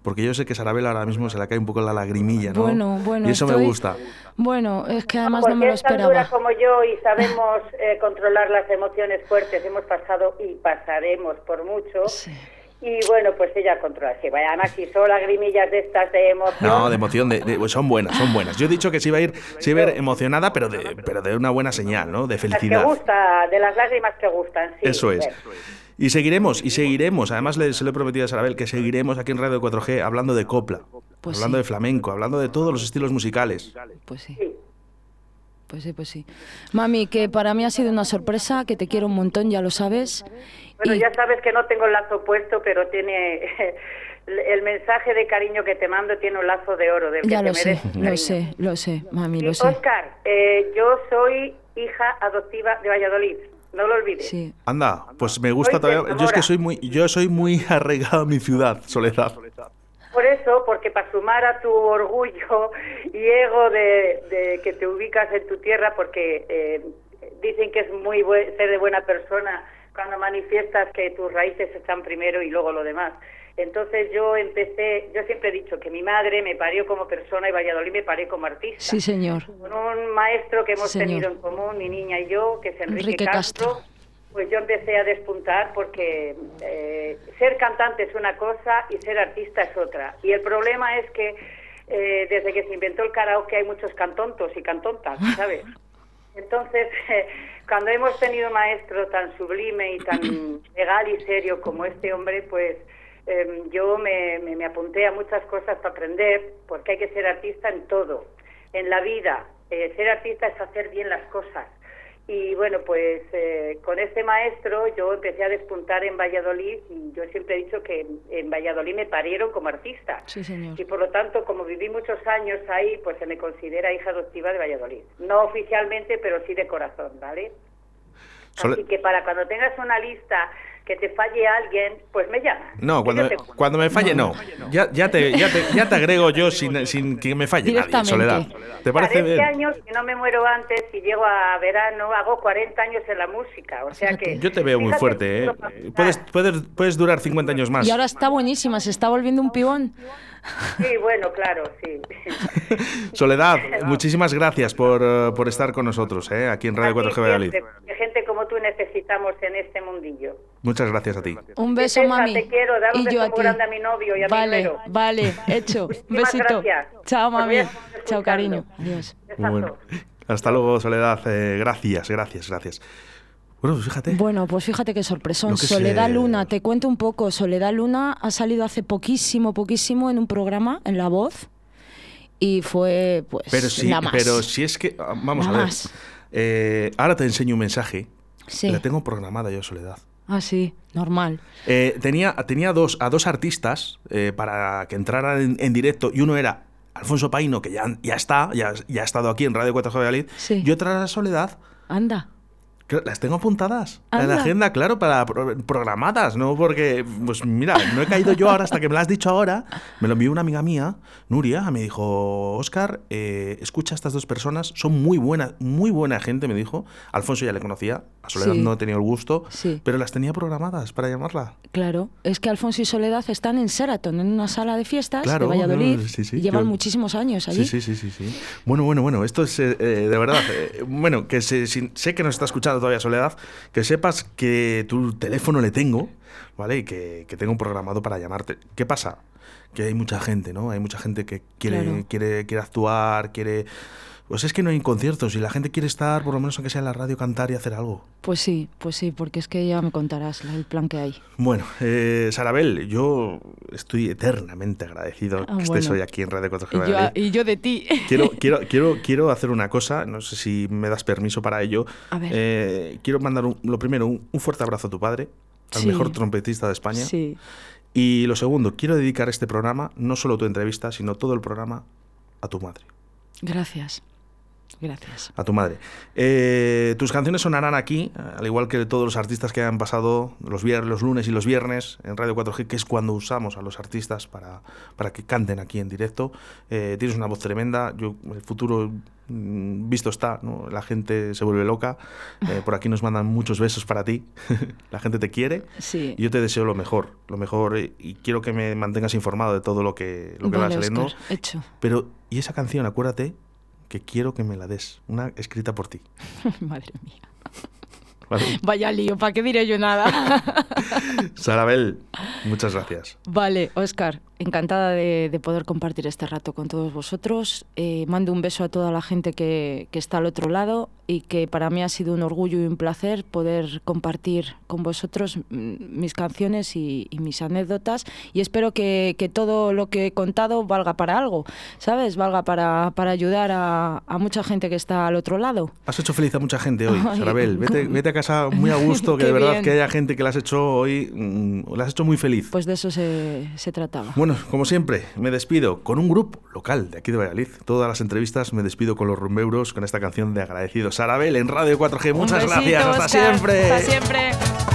porque yo sé que Sarabela ahora mismo se le cae un poco la lagrimilla, ¿no? Bueno, bueno. y eso me estoy- gusta. Bueno, es que además Porque no me lo es tan dura esperaba. como yo y sabemos eh, controlar las emociones fuertes, hemos pasado y pasaremos por mucho. Sí. Y bueno, pues ella controla. Sí, vaya, además si son lagrimillas de estas de emoción. No, de emoción, de, de- son buenas, son buenas. Yo he dicho que se iba a ir, se iba a ir emocionada, pero de, pero de una buena señal, ¿no? De las que felicidad. gusta, de las lágrimas que gustan, sí. Eso es. Bueno. Y seguiremos, y seguiremos. Además, le, se lo he prometido a Sarabel que seguiremos aquí en Radio 4G hablando de copla, Pues hablando sí. de flamenco, hablando de todos los estilos musicales. Pues sí. Pues sí, pues sí. Mami, que para mí ha sido una sorpresa, que te quiero un montón, ya lo sabes. Bueno, Y- ya sabes que no tengo el lazo puesto, pero tiene <laughs> el mensaje de cariño que te mando tiene un lazo de oro del que ya te lo sé, mereces, lo sé, lo sé, mami, Y, lo sé. Oscar, eh, yo soy hija adoptiva de Valladolid, no lo olvides. Sí. Anda, pues me gusta todavía. Yo es que soy muy, yo soy muy arraigado a mi ciudad, Soledad. Por eso, porque para sumar a tu orgullo y ego de, de que te ubicas en tu tierra, porque eh, dicen que es muy buen- ser de buena persona cuando manifiestas que tus raíces están primero y luego lo demás. Entonces yo empecé, yo siempre he dicho que mi madre me parió como persona y Valladolid me parió como artista. Sí, señor. Con un maestro que hemos tenido en común, mi niña y yo, que es Enrique, Castro, pues yo empecé a despuntar porque eh, ser cantante es una cosa y ser artista es otra. Y el problema es que eh, desde que se inventó el karaoke hay muchos cantontos y cantontas, <laughs> ¿sabes? Entonces, cuando hemos tenido un maestro tan sublime y tan <clears throat> legal y serio como este hombre, pues em, yo me, me, apunté a muchas cosas para aprender, porque hay que ser artista en todo, en la vida. Eh, ser artista es hacer bien las cosas. Y bueno, pues eh, con este maestro yo empecé a despuntar en Valladolid y yo siempre he dicho que en Valladolid me parieron como artista. Sí, señor. Y por lo tanto, como viví muchos años ahí, pues se me considera hija adoptiva de Valladolid. No oficialmente, pero sí de corazón, ¿vale? Así que para cuando tengas una lista que te falle alguien, pues me llama. No, cuando, cuando me falle, no. Ya, ya, te, ya, te, ya te agrego yo sin, sin que me falle nadie, Soledad. ¿Te parece bien? años, si no me muero antes, y llego a verano, hago 40 años en la música. O sea que. Yo te veo muy fuerte, ¿eh? Puedes, puedes, puedes durar 50 años más. Y ahora está buenísima, se está volviendo un pibón. Sí, bueno, claro, sí. <laughs> Soledad, <laughs> muchísimas gracias por, eh, por estar con nosotros, ¿eh? aquí en Radio 4G Valladolid. Gente como tú necesitamos en este mundillo. Muchas gracias a ti. Un beso, mami. Te quiero, dar un y beso yo a ti. grande a mi novio y a vale, mi Vale, hecho. Un besito. Gracias. Chao, mami. Chao, cariño. Adiós. Bueno, hasta luego, Soledad. Eh, gracias, gracias, gracias. Bueno, pues fíjate. Bueno, pues fíjate qué sorpresón. Soledad Luna, te cuento un poco. Soledad Luna ha salido hace poquísimo, poquísimo en un programa en La Voz y fue, pues, pero si, la más. Pero si es que, ah, vamos a ver. Eh, ahora te enseño un mensaje. Sí. La tengo programada yo, Soledad. Ah, sí, normal. Eh, tenía tenía dos, a dos artistas eh, para que entraran en, directo y uno era Alfonso Paino, que ya, ya está, ya, ya ha estado aquí en Radio 4 de Valladolid, sí. y otra era Soledad. Anda. Las tengo apuntadas en la agenda, claro, para programadas, ¿no? Porque, pues mira, no he caído yo ahora hasta que me lo has dicho ahora. Me lo envió una amiga mía, Nuria, me dijo, Oscar, eh, escucha a estas dos personas, son muy buena, muy buena gente, me dijo. Alfonso ya le conocía, a Soledad no he tenido el gusto, pero las tenía programadas para llamarla. Claro, es que Alfonso y Soledad están en Sheraton, en una sala de fiestas de Valladolid, y llevan muchísimos años allí. Sí, sí, sí, sí, Bueno, bueno, bueno, esto es eh, eh, de verdad, bueno, que sé que nos está escuchando todavía Soledad, que sepas que tu teléfono le tengo, ¿vale? Y que, que tengo un programado para llamarte. ¿Qué pasa? Que hay mucha gente, ¿no? Hay mucha gente que quiere, quiere, quiere actuar, quiere pues es que no hay conciertos y la gente quiere estar, por lo menos aunque sea en la radio, cantar y hacer algo. Pues sí, pues sí, porque es que ya me contarás el plan que hay. Bueno, eh, Sarabel, yo estoy eternamente agradecido ah, que estés hoy aquí en Radio 4G. Y, y yo de ti. Quiero, <laughs> quiero, quiero, quiero hacer una cosa, no sé si me das permiso para ello. A ver. Eh, quiero mandar lo primero un, fuerte abrazo a tu padre, al mejor trompetista de España. Sí. Y lo segundo, quiero dedicar este programa, no solo tu entrevista, sino todo el programa, a tu madre. Gracias. Gracias. A tu madre. Eh, tus canciones sonarán aquí, al igual que todos los artistas que han pasado los, viernes, los lunes y los viernes en Radio 4G, que es cuando usamos a los artistas para, para que canten aquí en directo. Eh, tienes una voz tremenda. Yo, el futuro mm, visto está, ¿no? la gente se vuelve loca. Eh, <laughs> por aquí nos mandan muchos besos para ti. <laughs> la gente te quiere. Sí. Y yo te deseo lo mejor, lo mejor. Y quiero que me mantengas informado de todo lo que, lo que vale, vas saliendo. hecho. Pero, y esa canción, acuérdate que quiero que me la des, una escrita por ti. <laughs> Madre mía. <laughs> Vaya lío, ¿para qué diré yo nada? <laughs> Sarabel, muchas gracias. Vale, Oscar, encantada de, poder compartir este rato con todos vosotros. Eh, mando un beso a toda la gente que, está al otro lado y que para mí ha sido un orgullo y un placer poder compartir con vosotros mis canciones y, mis anécdotas y espero que, todo lo que he contado valga para algo, ¿sabes? Valga para, para ayudar a, mucha gente que está al otro lado. Has hecho feliz a mucha gente hoy, <laughs> Sarabel. Vete, vete a casa muy a gusto, <laughs> que de verdad que haya gente que la has hecho hoy, mm, la has hecho muy feliz. Pues de eso se, se trataba. Bueno, como siempre, me despido con un grupo local de aquí de Valladolid. Todas las entrevistas me despido con los rumbeuros con esta canción de agradecido. Sarabel en Radio 4G. Muchas gracias. Hasta siempre. Hasta siempre.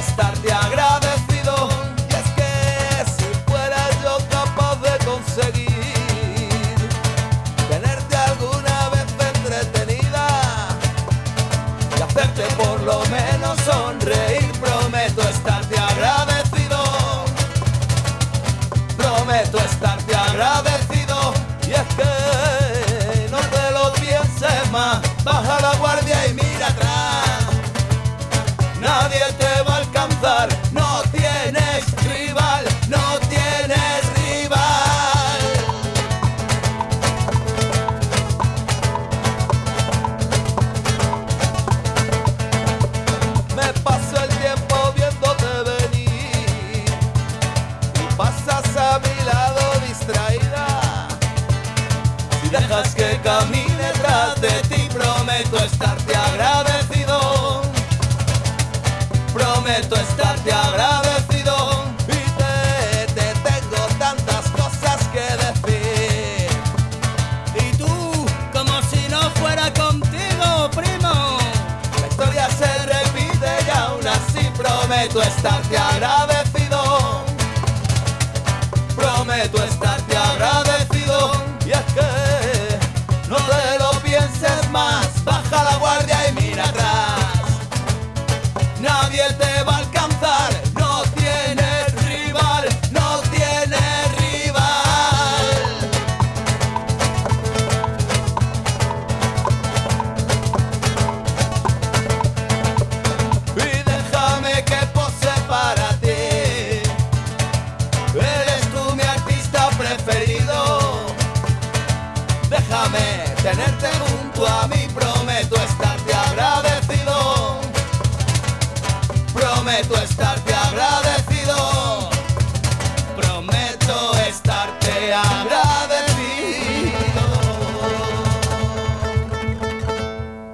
Estarte agradecido.